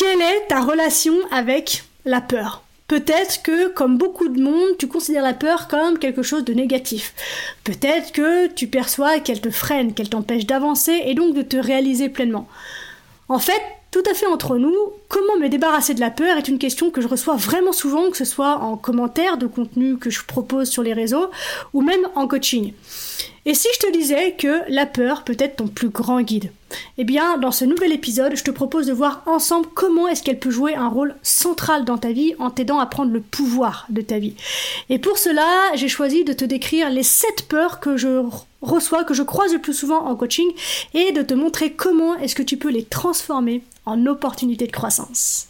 Quelle est ta relation avec la peur? Peut-être que, comme beaucoup de monde, tu considères la peur comme quelque chose de négatif. Peut-être que tu perçois qu'elle te freine, qu'elle t'empêche d'avancer et donc de te réaliser pleinement. En fait, tout à fait entre nous, comment me débarrasser de la peur est une question que je reçois vraiment souvent, que ce soit en commentaire de contenu que je propose sur les réseaux ou même en coaching. Et si je te disais que la peur peut être ton plus grand guide? Eh bien, dans ce nouvel épisode, je te propose de voir ensemble comment est-ce qu'elle peut jouer un rôle central dans ta vie en t'aidant à prendre le pouvoir de ta vie. Et pour cela, j'ai choisi de te décrire les 7 peurs que je reçois, que je croise le plus souvent en coaching, et de te montrer comment est-ce que tu peux les transformer en opportunités de croissance.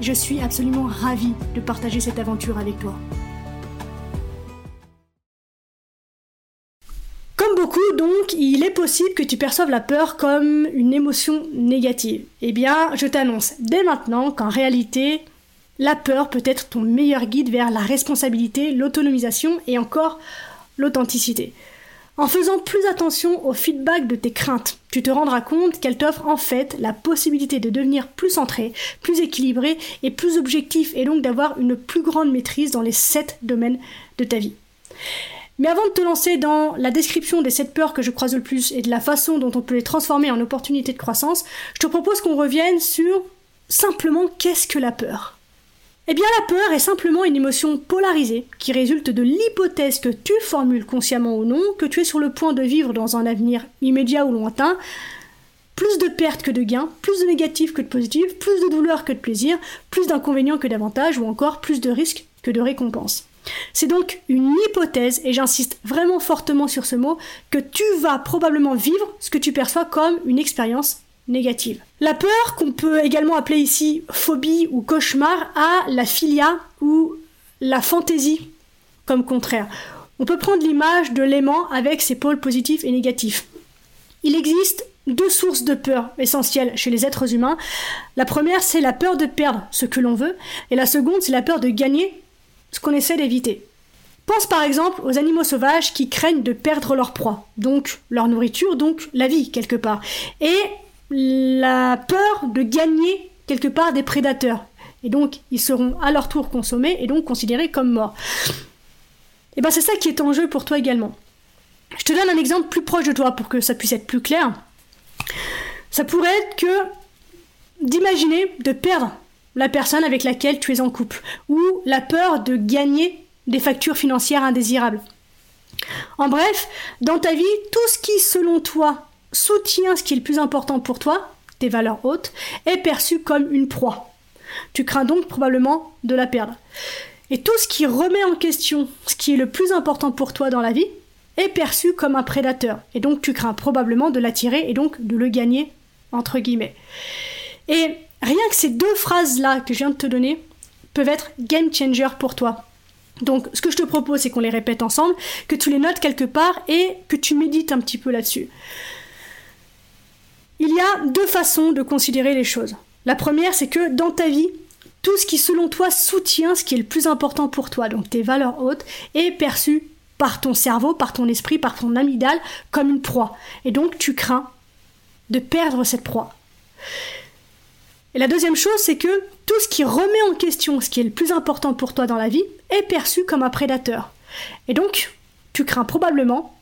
je suis absolument ravie de partager cette aventure avec toi. Comme beaucoup, donc, il est possible que tu perçoives la peur comme une émotion négative. Eh bien, je t'annonce dès maintenant qu'en réalité, la peur peut être ton meilleur guide vers la responsabilité, l'autonomisation et encore l'authenticité. En faisant plus attention au feedback de tes craintes, tu te rendras compte qu'elles t'offrent en fait la possibilité de devenir plus centré, plus équilibré et plus objectif et donc d'avoir une plus grande maîtrise dans les sept domaines de ta vie. Mais avant de te lancer dans la description des sept peurs que je croise le plus et de la façon dont on peut les transformer en opportunités de croissance, je te propose qu'on revienne sur simplement qu'est-ce que la peur? Eh bien, la peur est simplement une émotion polarisée qui résulte de l'hypothèse que tu formules consciemment ou non que tu es sur le point de vivre dans un avenir immédiat ou lointain plus de pertes que de gains, plus de négatifs que de positifs, plus de douleurs que de plaisir, plus d'inconvénients que d'avantages ou encore plus de risques que de récompenses. C'est donc une hypothèse, et j'insiste vraiment fortement sur ce mot, que tu vas probablement vivre ce que tu perçois comme une expérience négative. La peur, qu'on peut également appeler ici phobie ou cauchemar, a la filia ou la fantaisie comme contraire. On peut prendre l'image de l'aimant avec ses pôles positifs et négatifs. Il existe deux sources de peur essentielles chez les êtres humains. La première, c'est la peur de perdre ce que l'on veut, et la seconde, c'est la peur de gagner ce qu'on essaie d'éviter. Pense par exemple aux animaux sauvages qui craignent de perdre leur proie, donc leur nourriture, donc la vie quelque part. Et la peur de gagner quelque part des prédateurs. Et donc, ils seront à leur tour consommés et donc considérés comme morts. Et bien, c'est ça qui est en jeu pour toi également. Je te donne un exemple plus proche de toi pour que ça puisse être plus clair. Ça pourrait être que d'imaginer de perdre la personne avec laquelle tu es en couple, ou la peur de gagner des factures financières indésirables. En bref, dans ta vie, tout ce qui, selon toi, soutient ce qui est le plus important pour toi, tes valeurs hautes, est perçu comme une proie. Tu crains donc probablement de la perdre. Et tout ce qui remet en question ce qui est le plus important pour toi dans la vie est perçu comme un prédateur. Et donc tu crains probablement de l'attirer et donc de le gagner, entre guillemets. Et rien que ces deux phrases-là que je viens de te donner peuvent être game changer pour toi. Donc ce que je te propose, c'est qu'on les répète ensemble, que tu les notes quelque part et que tu médites un petit peu là-dessus. Il y a deux façons de considérer les choses. La première, c'est que dans ta vie, tout ce qui selon toi soutient ce qui est le plus important pour toi, donc tes valeurs hautes, est perçu par ton cerveau, par ton esprit, par ton amygdale comme une proie. Et donc tu crains de perdre cette proie. Et la deuxième chose, c'est que tout ce qui remet en question ce qui est le plus important pour toi dans la vie est perçu comme un prédateur. Et donc, tu crains probablement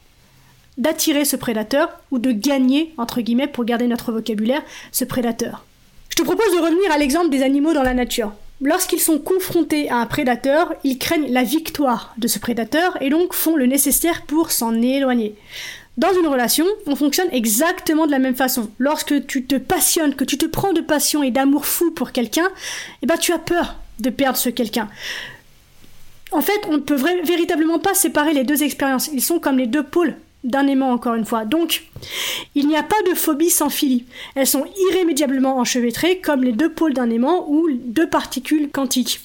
d'attirer ce prédateur ou de gagner, entre guillemets, pour garder notre vocabulaire, ce prédateur. Je te propose de revenir à l'exemple des animaux dans la nature. Lorsqu'ils sont confrontés à un prédateur, ils craignent la victoire de ce prédateur et donc font le nécessaire pour s'en éloigner. Dans une relation, on fonctionne exactement de la même façon. Lorsque tu te passionnes, que tu te prends de passion et d'amour fou pour quelqu'un, eh ben tu as peur de perdre ce quelqu'un. En fait, on ne peut véritablement pas séparer les deux expériences. Ils sont comme les deux pôles d'un aimant encore une fois. Donc, il n'y a pas de phobie sans philie. Elles sont irrémédiablement enchevêtrées comme les deux pôles d'un aimant ou deux particules quantiques.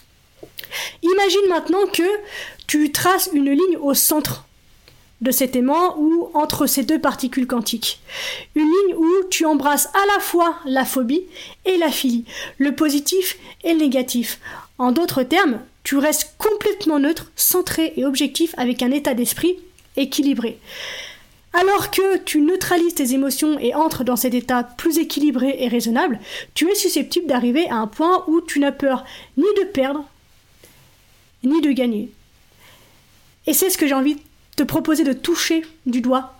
Imagine maintenant que tu traces une ligne au centre de cet aimant ou entre ces deux particules quantiques. Une ligne où tu embrasses à la fois la phobie et la philie, le positif et le négatif. En d'autres termes, tu restes complètement neutre, centré et objectif avec un état d'esprit équilibré. Alors que tu neutralises tes émotions et entres dans cet état plus équilibré et raisonnable, tu es susceptible d'arriver à un point où tu n'as peur ni de perdre, ni de gagner. Et c'est ce que j'ai envie de te proposer de toucher du doigt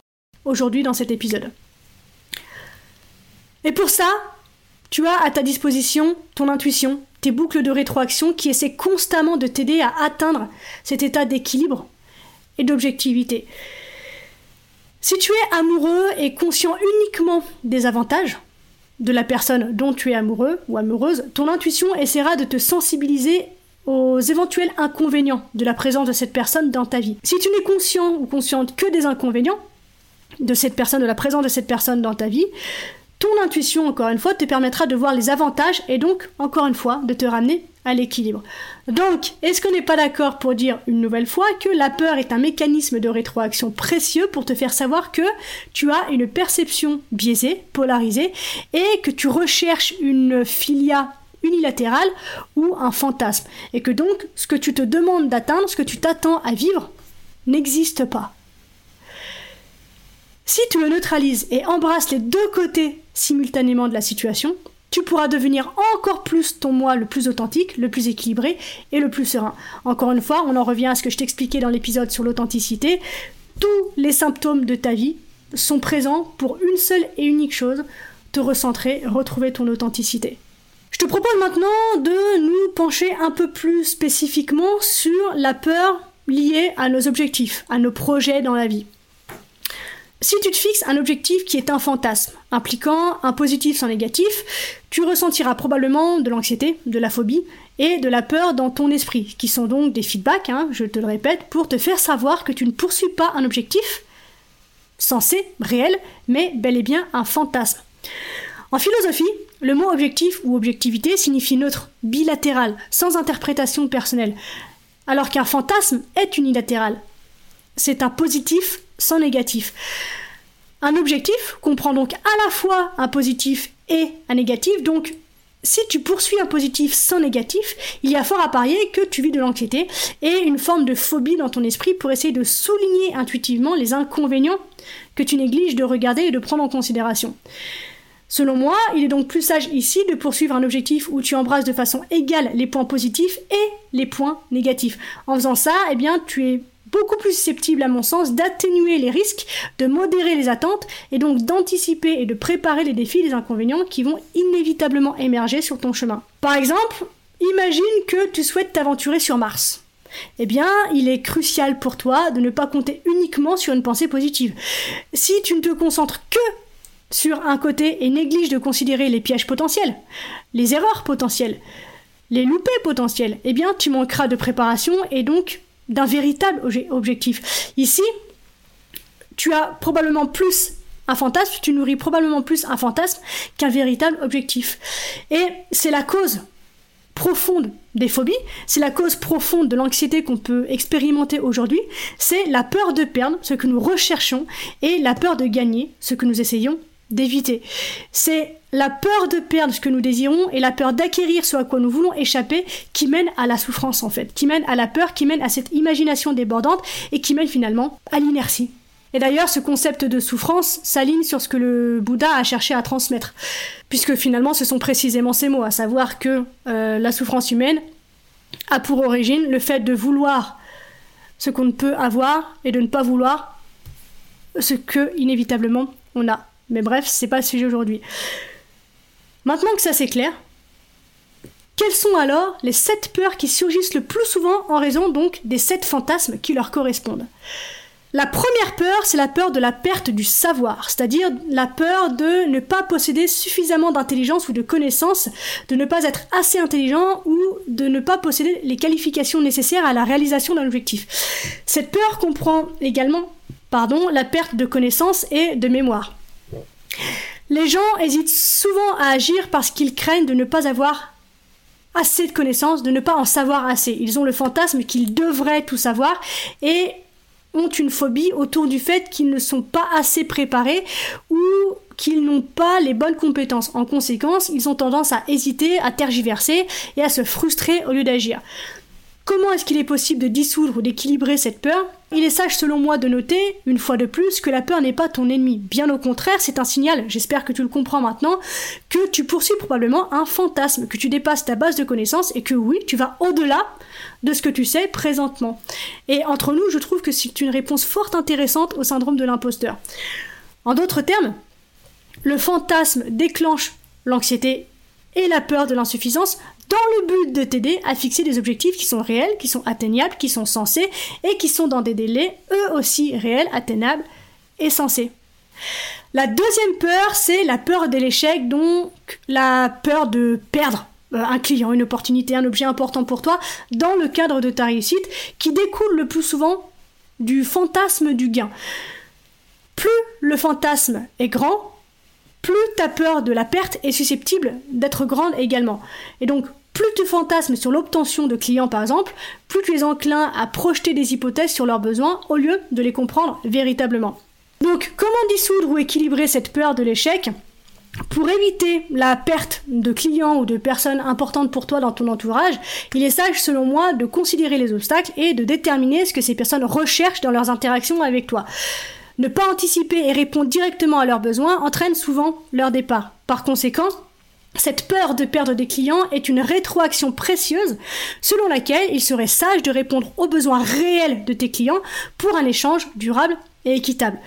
aujourd'hui dans cet épisode. Et pour ça, tu as à ta disposition ton intuition, tes boucles de rétroaction qui essaient constamment de t'aider à atteindre cet état d'équilibre et d'objectivité. Si tu es amoureux et conscient uniquement des avantages de la personne dont tu es amoureux ou amoureuse, ton intuition essaiera de te sensibiliser aux éventuels inconvénients de la présence de cette personne dans ta vie. Si tu n'es conscient ou consciente que des inconvénients de cette personne, de la présence de cette personne dans ta vie, ton intuition, encore une fois, te permettra de voir les avantages et donc, encore une fois, de te ramener à l'équilibre. Donc, est-ce qu'on n'est pas d'accord pour dire une nouvelle fois que la peur est un mécanisme de rétroaction précieux pour te faire savoir que tu as une perception biaisée, polarisée, et que tu recherches une filia unilatérale ou un fantasme, et que donc ce que tu te demandes d'atteindre, ce que tu t'attends à vivre, n'existe pas. Si tu me neutralises et embrasses les deux côtés simultanément de la situation, tu pourras devenir encore plus ton moi le plus authentique, le plus équilibré et le plus serein. Encore une fois, on en revient à ce que je t'expliquais dans l'épisode sur l'authenticité. Tous les symptômes de ta vie sont présents pour une seule et unique chose, te recentrer, retrouver ton authenticité. Je te propose maintenant de nous pencher un peu plus spécifiquement sur la peur liée à nos objectifs, à nos projets dans la vie. Si tu te fixes un objectif qui est un fantasme, impliquant un positif sans négatif, tu ressentiras probablement de l'anxiété, de la phobie et de la peur dans ton esprit, qui sont donc des feedbacks, hein, je te le répète, pour te faire savoir que tu ne poursuis pas un objectif censé, réel, mais bel et bien un fantasme. En philosophie, le mot objectif ou objectivité signifie neutre, bilatéral, sans interprétation personnelle, alors qu'un fantasme est unilatéral. C'est un positif sans négatif. Un objectif comprend donc à la fois un positif et un négatif, donc si tu poursuis un positif sans négatif, il y a fort à parier que tu vis de l'anxiété et une forme de phobie dans ton esprit pour essayer de souligner intuitivement les inconvénients que tu négliges de regarder et de prendre en considération. Selon moi, il est donc plus sage ici de poursuivre un objectif où tu embrasses de façon égale les points positifs et les points négatifs. En faisant ça, eh bien, tu es beaucoup plus susceptible, à mon sens, d'atténuer les risques, de modérer les attentes et donc d'anticiper et de préparer les défis, les inconvénients qui vont inévitablement émerger sur ton chemin. Par exemple, imagine que tu souhaites t'aventurer sur Mars. Eh bien, il est crucial pour toi de ne pas compter uniquement sur une pensée positive. Si tu ne te concentres que sur un côté et négliges de considérer les pièges potentiels, les erreurs potentielles, les loupés potentiels, eh bien, tu manqueras de préparation et donc d'un véritable objectif. Ici, tu as probablement plus un fantasme, tu nourris probablement plus un fantasme qu'un véritable objectif. Et c'est la cause profonde des phobies, c'est la cause profonde de l'anxiété qu'on peut expérimenter aujourd'hui, c'est la peur de perdre ce que nous recherchons et la peur de gagner ce que nous essayons d'éviter. C'est la peur de perdre ce que nous désirons et la peur d'acquérir ce à quoi nous voulons échapper qui mène à la souffrance en fait, qui mène à la peur, qui mène à cette imagination débordante et qui mène finalement à l'inertie. Et d'ailleurs, ce concept de souffrance s'aligne sur ce que le Bouddha a cherché à transmettre, puisque finalement ce sont précisément ces mots, à savoir que euh, la souffrance humaine a pour origine le fait de vouloir ce qu'on ne peut avoir et de ne pas vouloir ce que inévitablement on a. Mais bref, c'est pas le sujet aujourd'hui. Maintenant que ça c'est clair, quelles sont alors les sept peurs qui surgissent le plus souvent en raison donc des sept fantasmes qui leur correspondent? La première peur, c'est la peur de la perte du savoir, c'est-à-dire la peur de ne pas posséder suffisamment d'intelligence ou de connaissances, de ne pas être assez intelligent ou de ne pas posséder les qualifications nécessaires à la réalisation d'un objectif. Cette peur comprend également pardon, la perte de connaissance et de mémoire. Les gens hésitent souvent à agir parce qu'ils craignent de ne pas avoir assez de connaissances, de ne pas en savoir assez. Ils ont le fantasme qu'ils devraient tout savoir et ont une phobie autour du fait qu'ils ne sont pas assez préparés ou qu'ils n'ont pas les bonnes compétences. En conséquence, ils ont tendance à hésiter, à tergiverser et à se frustrer au lieu d'agir. Comment est-ce qu'il est possible de dissoudre ou d'équilibrer cette peur? Il est sage selon moi de noter, une fois de plus, que la peur n'est pas ton ennemi. Bien au contraire, c'est un signal, j'espère que tu le comprends maintenant, que tu poursuis probablement un fantasme, que tu dépasses ta base de connaissances et que oui, tu vas au-delà de ce que tu sais présentement. Et entre nous, je trouve que c'est une réponse fort intéressante au syndrome de l'imposteur. En d'autres termes, le fantasme déclenche l'anxiété et la peur de l'insuffisance dans le but de t'aider à fixer des objectifs qui sont réels, qui sont atteignables, qui sont sensés et qui sont dans des délais eux aussi réels, atteignables et sensés. La deuxième peur, c'est la peur de l'échec, donc la peur de perdre euh, un client, une opportunité, un objet important pour toi dans le cadre de ta réussite qui découle le plus souvent du fantasme du gain. Plus le fantasme est grand, plus ta peur de la perte est susceptible d'être grande également. Et donc, plus tu fantasmes sur l'obtention de clients par exemple, plus tu es enclin à projeter des hypothèses sur leurs besoins au lieu de les comprendre véritablement. Donc, comment dissoudre ou équilibrer cette peur de l'échec pour éviter la perte de clients ou de personnes importantes pour toi dans ton entourage, il est sage selon moi de considérer les obstacles et de déterminer ce que ces personnes recherchent dans leurs interactions avec toi. Ne pas anticiper et répondre directement à leurs besoins entraîne souvent leur départ. Par conséquent, cette peur de perdre des clients est une rétroaction précieuse selon laquelle il serait sage de répondre aux besoins réels de tes clients pour un échange durable et équitable.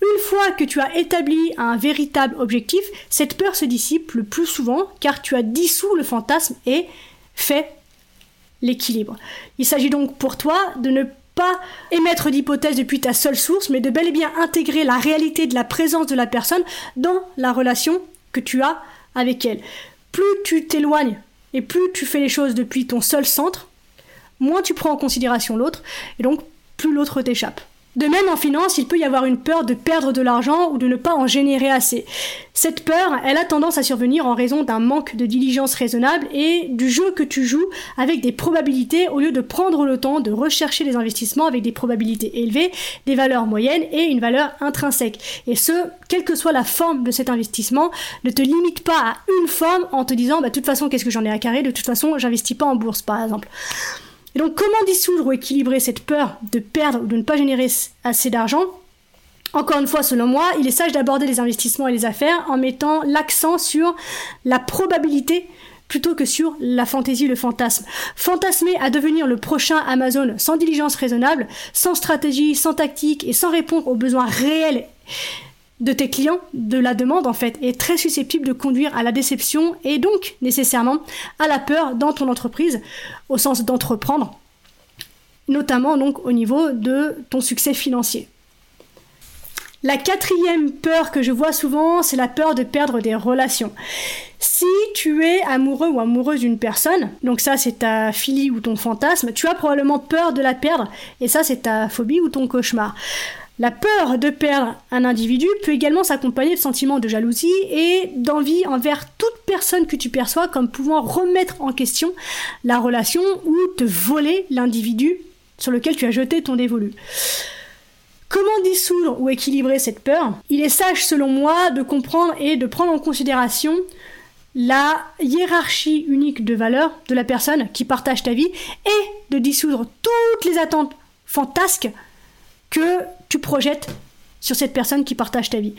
Une fois que tu as établi un véritable objectif, cette peur se dissipe le plus souvent car tu as dissous le fantasme et fait l'équilibre. Il s'agit donc pour toi de ne pas émettre d'hypothèses depuis ta seule source, mais de bel et bien intégrer la réalité de la présence de la personne dans la relation que tu as avec elle. Plus tu t'éloignes et plus tu fais les choses depuis ton seul centre, moins tu prends en considération l'autre, et donc plus l'autre t'échappe. De même, en finance, il peut y avoir une peur de perdre de l'argent ou de ne pas en générer assez. Cette peur, elle a tendance à survenir en raison d'un manque de diligence raisonnable et du jeu que tu joues avec des probabilités au lieu de prendre le temps de rechercher les investissements avec des probabilités élevées, des valeurs moyennes et une valeur intrinsèque. Et ce, quelle que soit la forme de cet investissement, ne te limite pas à une forme en te disant, bah, de toute façon, qu'est-ce que j'en ai à carrer, de toute façon, j'investis pas en bourse, par exemple. Et donc comment dissoudre ou équilibrer cette peur de perdre ou de ne pas générer assez d'argent? Encore une fois, selon moi, il est sage d'aborder les investissements et les affaires en mettant l'accent sur la probabilité plutôt que sur la fantaisie, le fantasme. Fantasmer à devenir le prochain Amazon sans diligence raisonnable, sans stratégie, sans tactique et sans répondre aux besoins réels de tes clients, de la demande en fait, est très susceptible de conduire à la déception et donc nécessairement à la peur dans ton entreprise, au sens d'entreprendre, notamment donc au niveau de ton succès financier. La quatrième peur que je vois souvent, c'est la peur de perdre des relations. Si tu es amoureux ou amoureuse d'une personne, donc ça c'est ta philie ou ton fantasme, tu as probablement peur de la perdre, et ça c'est ta phobie ou ton cauchemar. La peur de perdre un individu peut également s'accompagner de sentiments de jalousie et d'envie envers toute personne que tu perçois comme pouvant remettre en question la relation ou te voler l'individu sur lequel tu as jeté ton dévolu. Comment dissoudre ou équilibrer cette peur? Il est sage selon moi de comprendre et de prendre en considération la hiérarchie unique de valeurs de la personne qui partage ta vie et de dissoudre toutes les attentes fantasques tu projettes sur cette personne qui partage ta vie.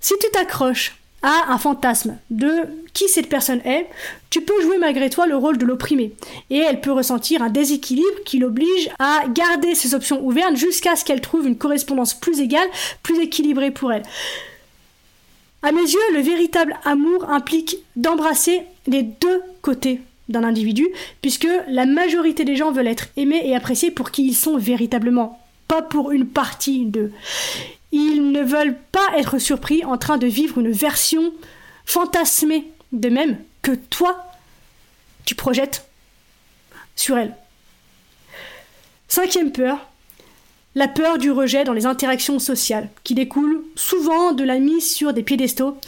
Si tu t'accroches à un fantasme de qui cette personne est, tu peux jouer malgré toi le rôle de l'opprimé. Et elle peut ressentir un déséquilibre qui l'oblige à garder ses options ouvertes jusqu'à ce qu'elle trouve une correspondance plus égale, plus équilibrée pour elle. À mes yeux, le véritable amour implique d'embrasser les deux côtés d'un individu, puisque la majorité des gens veulent être aimés et appréciés pour qui ils sont véritablement pas pour une partie d'eux. Ils ne veulent pas être surpris en train de vivre une version fantasmée de même que toi, tu projettes sur elle. Cinquième peur, la peur du rejet dans les interactions sociales, qui découle souvent de la mise sur des piédestaux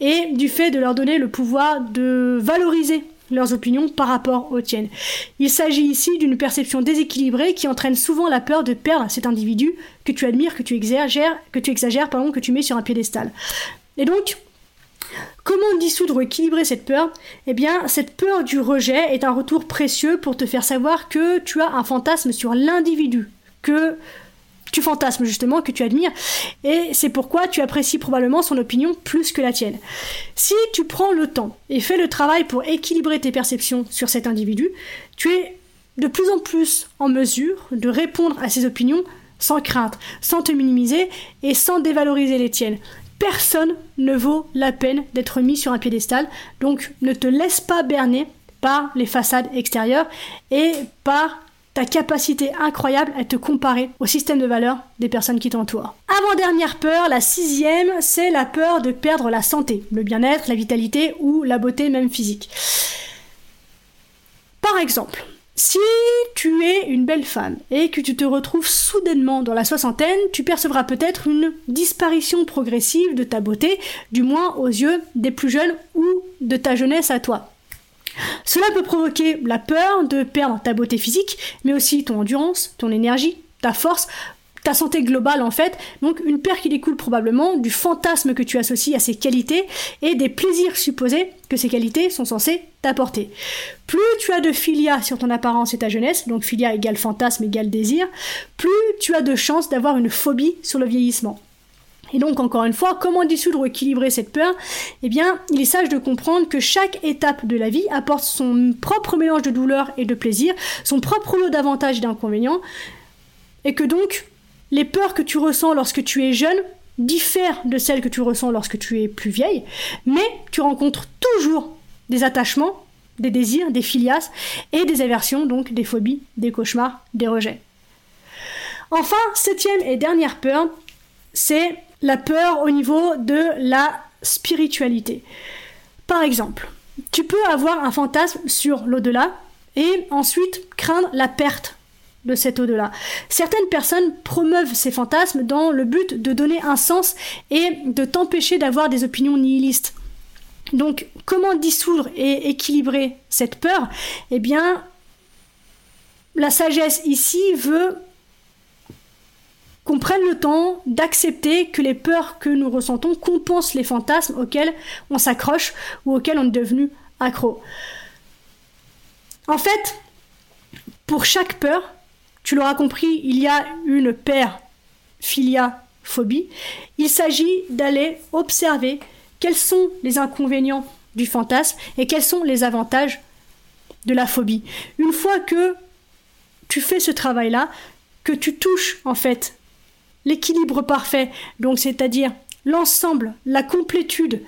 et du fait de leur donner le pouvoir de valoriser leurs opinions par rapport aux tiennes. Il s'agit ici d'une perception déséquilibrée qui entraîne souvent la peur de perdre cet individu que tu admires, que tu exagères, que tu exagères, pardon, que tu mets sur un piédestal. Et donc, Comment dissoudre ou équilibrer cette peur? Eh bien, cette peur du rejet est un retour précieux pour te faire savoir que tu as un fantasme sur l'individu, que tu fantasmes justement, que tu admires, et c'est pourquoi tu apprécies probablement son opinion plus que la tienne. Si tu prends le temps et fais le travail pour équilibrer tes perceptions sur cet individu, tu es de plus en plus en mesure de répondre à ses opinions sans crainte, sans te minimiser et sans dévaloriser les tiennes personne ne vaut la peine d'être mis sur un piédestal. Donc ne te laisse pas berner par les façades extérieures et par ta capacité incroyable à te comparer au système de valeurs des personnes qui t'entourent. Avant-dernière peur, la sixième, c'est la peur de perdre la santé, le bien-être, la vitalité ou la beauté même physique. Par exemple, si tu es une belle femme et que tu te retrouves soudainement dans la soixantaine, tu percevras peut-être une disparition progressive de ta beauté, du moins aux yeux des plus jeunes ou de ta jeunesse à toi. Cela peut provoquer la peur de perdre ta beauté physique, mais aussi ton endurance, ton énergie, ta force, ta santé globale en fait, donc une perte qui découle probablement du fantasme que tu associes à ces qualités et des plaisirs supposés que ces qualités sont censées t'apporter. Plus tu as de filia sur ton apparence et ta jeunesse, donc filia égale fantasme égale désir, plus tu as de chances d'avoir une phobie sur le vieillissement. Et donc, encore une fois, comment dissoudre ou équilibrer cette peur? Eh bien, il est sage de comprendre que chaque étape de la vie apporte son propre mélange de douleur et de plaisir, son propre lot d'avantages et d'inconvénients, et que donc, les peurs que tu ressens lorsque tu es jeune diffèrent de celles que tu ressens lorsque tu es plus vieille, mais tu rencontres toujours des attachements, des désirs, des filias et des aversions, donc des phobies, des cauchemars, des rejets. Enfin, septième et dernière peur, c'est la peur au niveau de la spiritualité. Par exemple, tu peux avoir un fantasme sur l'au-delà et ensuite craindre la perte de cet au-delà. Certaines personnes promeuvent ces fantasmes dans le but de donner un sens et de t'empêcher d'avoir des opinions nihilistes. Donc, comment dissoudre et équilibrer cette peur? Eh bien, la sagesse ici veut qu'on prenne le temps d'accepter que les peurs que nous ressentons compensent les fantasmes auxquels on s'accroche ou auxquels on est devenu accro. En fait, pour chaque peur, tu l'auras compris, il y a une paire filia-phobie. Il s'agit d'aller observer quels sont les inconvénients du fantasme et quels sont les avantages de la phobie. Une fois que tu fais ce travail-là, que tu touches en fait l'équilibre parfait, donc c'est-à-dire l'ensemble, la complétude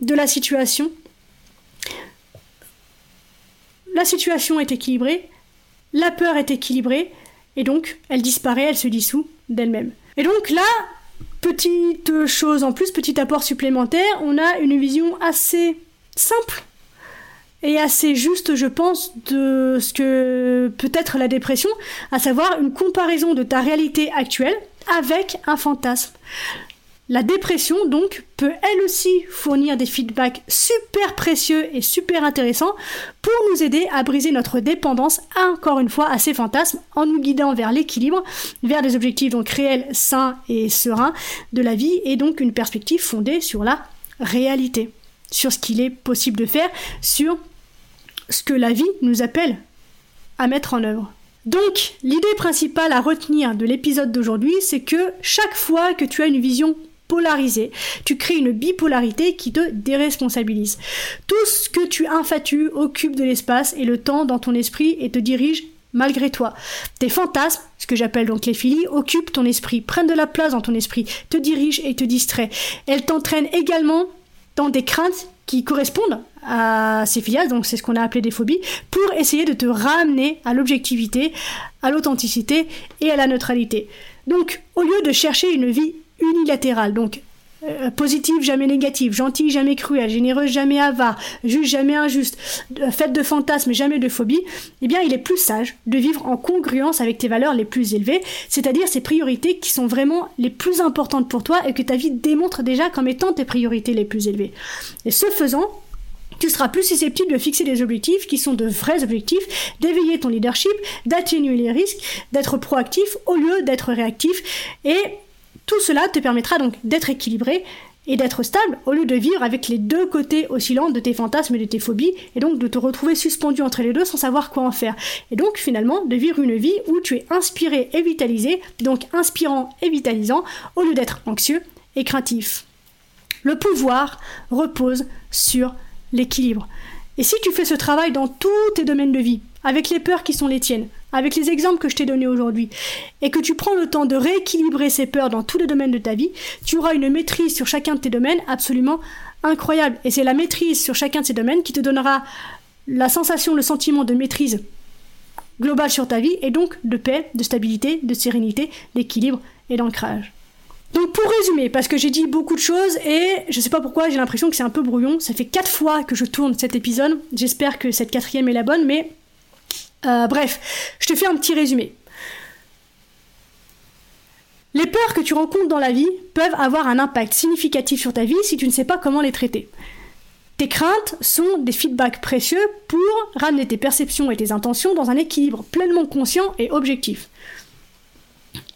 de la situation, la situation est équilibrée, la peur est équilibrée, et donc elle disparaît, elle se dissout d'elle-même. Et donc là, petite chose en plus, petit apport supplémentaire, on a une vision assez simple et assez juste, je pense, de ce que peut être la dépression, à savoir une comparaison de ta réalité actuelle avec un fantasme. La dépression, donc, peut elle aussi fournir des feedbacks super précieux et super intéressants pour nous aider à briser notre dépendance, encore une fois, à ces fantasmes, en nous guidant vers l'équilibre, vers des objectifs donc réels, sains et sereins de la vie, et donc une perspective fondée sur la réalité, sur ce qu'il est possible de faire, sur ce que la vie nous appelle à mettre en œuvre. Donc, l'idée principale à retenir de l'épisode d'aujourd'hui, c'est que chaque fois que tu as une vision polarisé. Tu crées une bipolarité qui te déresponsabilise. Tout ce que tu infatues occupe de l'espace et le temps dans ton esprit et te dirige malgré toi. Tes fantasmes, ce que j'appelle donc les philies, occupent ton esprit, prennent de la place dans ton esprit, te dirigent et te distraient. Elles t'entraînent également dans des craintes qui correspondent à ces filiales, donc c'est ce qu'on a appelé des phobies, pour essayer de te ramener à l'objectivité, à l'authenticité et à la neutralité. Donc, au lieu de chercher une vie unilatérale, donc euh, positive, jamais négative, gentille, jamais cruelle, généreuse, jamais avare, juste, jamais injuste, euh, faite de fantasmes, jamais de phobie, eh bien, il est plus sage de vivre en congruence avec tes valeurs les plus élevées, c'est-à-dire ces priorités qui sont vraiment les plus importantes pour toi et que ta vie démontre déjà comme étant tes priorités les plus élevées. Et ce faisant, tu seras plus susceptible de fixer des objectifs qui sont de vrais objectifs, d'éveiller ton leadership, d'atténuer les risques, d'être proactif au lieu d'être réactif. Et tout cela te permettra donc d'être équilibré et d'être stable au lieu de vivre avec les deux côtés oscillants de tes fantasmes et de tes phobies et donc de te retrouver suspendu entre les deux sans savoir quoi en faire. Et donc finalement de vivre une vie où tu es inspiré et vitalisé, donc inspirant et vitalisant au lieu d'être anxieux et craintif. Le pouvoir repose sur l'équilibre. Et si tu fais ce travail dans tous tes domaines de vie, avec les peurs qui sont les tiennes, avec les exemples que je t'ai donnés aujourd'hui, et que tu prends le temps de rééquilibrer ces peurs dans tous les domaines de ta vie, tu auras une maîtrise sur chacun de tes domaines absolument incroyable. Et c'est la maîtrise sur chacun de ces domaines qui te donnera la sensation, le sentiment de maîtrise globale sur ta vie, et donc de paix, de stabilité, de sérénité, d'équilibre et d'ancrage. Donc pour résumer, parce que j'ai dit beaucoup de choses et je sais pas pourquoi j'ai l'impression que c'est un peu brouillon. Ça fait quatre fois que je tourne cet épisode. J'espère que cette quatrième est la bonne, mais euh, bref, je te fais un petit résumé. Les peurs que tu rencontres dans la vie peuvent avoir un impact significatif sur ta vie si tu ne sais pas comment les traiter. Tes craintes sont des feedbacks précieux pour ramener tes perceptions et tes intentions dans un équilibre pleinement conscient et objectif.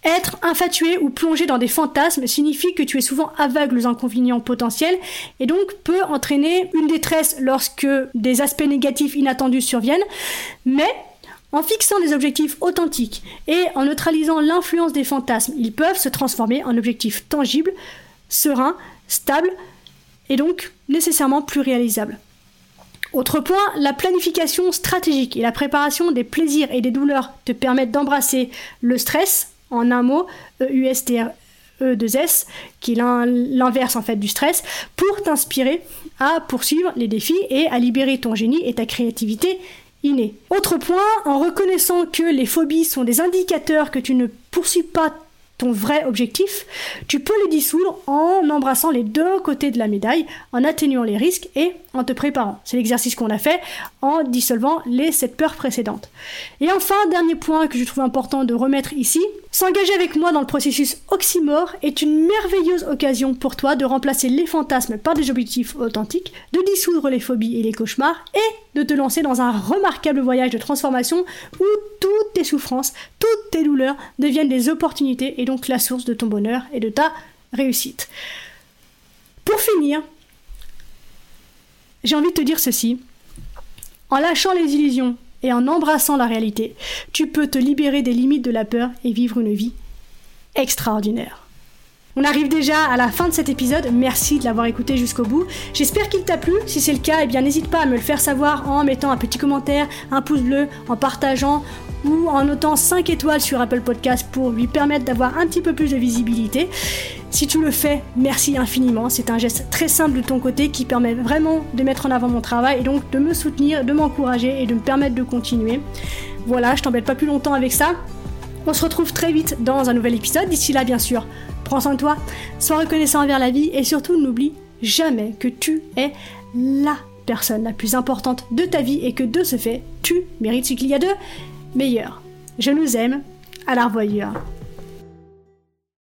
Être infatué ou plongé dans des fantasmes signifie que tu es souvent aveugle aux inconvénients potentiels et donc peut entraîner une détresse lorsque des aspects négatifs inattendus surviennent, mais en fixant des objectifs authentiques et en neutralisant l'influence des fantasmes, ils peuvent se transformer en objectifs tangibles, sereins, stables et donc nécessairement plus réalisables. Autre point, la planification stratégique et la préparation des plaisirs et des douleurs te permettent d'embrasser le stress, en un mot, E-U-S-T-R. E2S, qui est l'inverse en fait du stress, pour t'inspirer à poursuivre les défis et à libérer ton génie et ta créativité innée. Autre point, en reconnaissant que les phobies sont des indicateurs que tu ne poursuis pas ton vrai objectif, tu peux les dissoudre en embrassant les deux côtés de la médaille, en atténuant les risques et en te préparant. C'est l'exercice qu'on a fait en dissolvant les sept peurs précédentes. Et enfin, dernier point que je trouve important de remettre ici, s'engager avec moi dans le processus oxymore est une merveilleuse occasion pour toi de remplacer les fantasmes par des objectifs authentiques, de dissoudre les phobies et les cauchemars et de te lancer dans un remarquable voyage de transformation où toutes tes souffrances, toutes tes douleurs deviennent des opportunités et donc la source de ton bonheur et de ta réussite. Pour finir, j'ai envie de te dire ceci. En lâchant les illusions et en embrassant la réalité, tu peux te libérer des limites de la peur et vivre une vie extraordinaire. On arrive déjà à la fin de cet épisode, merci de l'avoir écouté jusqu'au bout. J'espère qu'il t'a plu, si c'est le cas, eh n'hésite pas à me le faire savoir en mettant un petit commentaire, un pouce bleu, en partageant ou en notant 5 étoiles sur Apple Podcast pour lui permettre d'avoir un petit peu plus de visibilité. Si tu le fais, merci infiniment. C'est un geste très simple de ton côté qui permet vraiment de mettre en avant mon travail et donc de me soutenir, de m'encourager et de me permettre de continuer. Voilà, je t'embête pas plus longtemps avec ça. On se retrouve très vite dans un nouvel épisode. D'ici là, bien sûr, prends soin de toi, sois reconnaissant envers la vie et surtout n'oublie jamais que tu es la personne la plus importante de ta vie et que de ce fait, tu mérites ce qu'il y a de meilleur. Je nous aime, à la.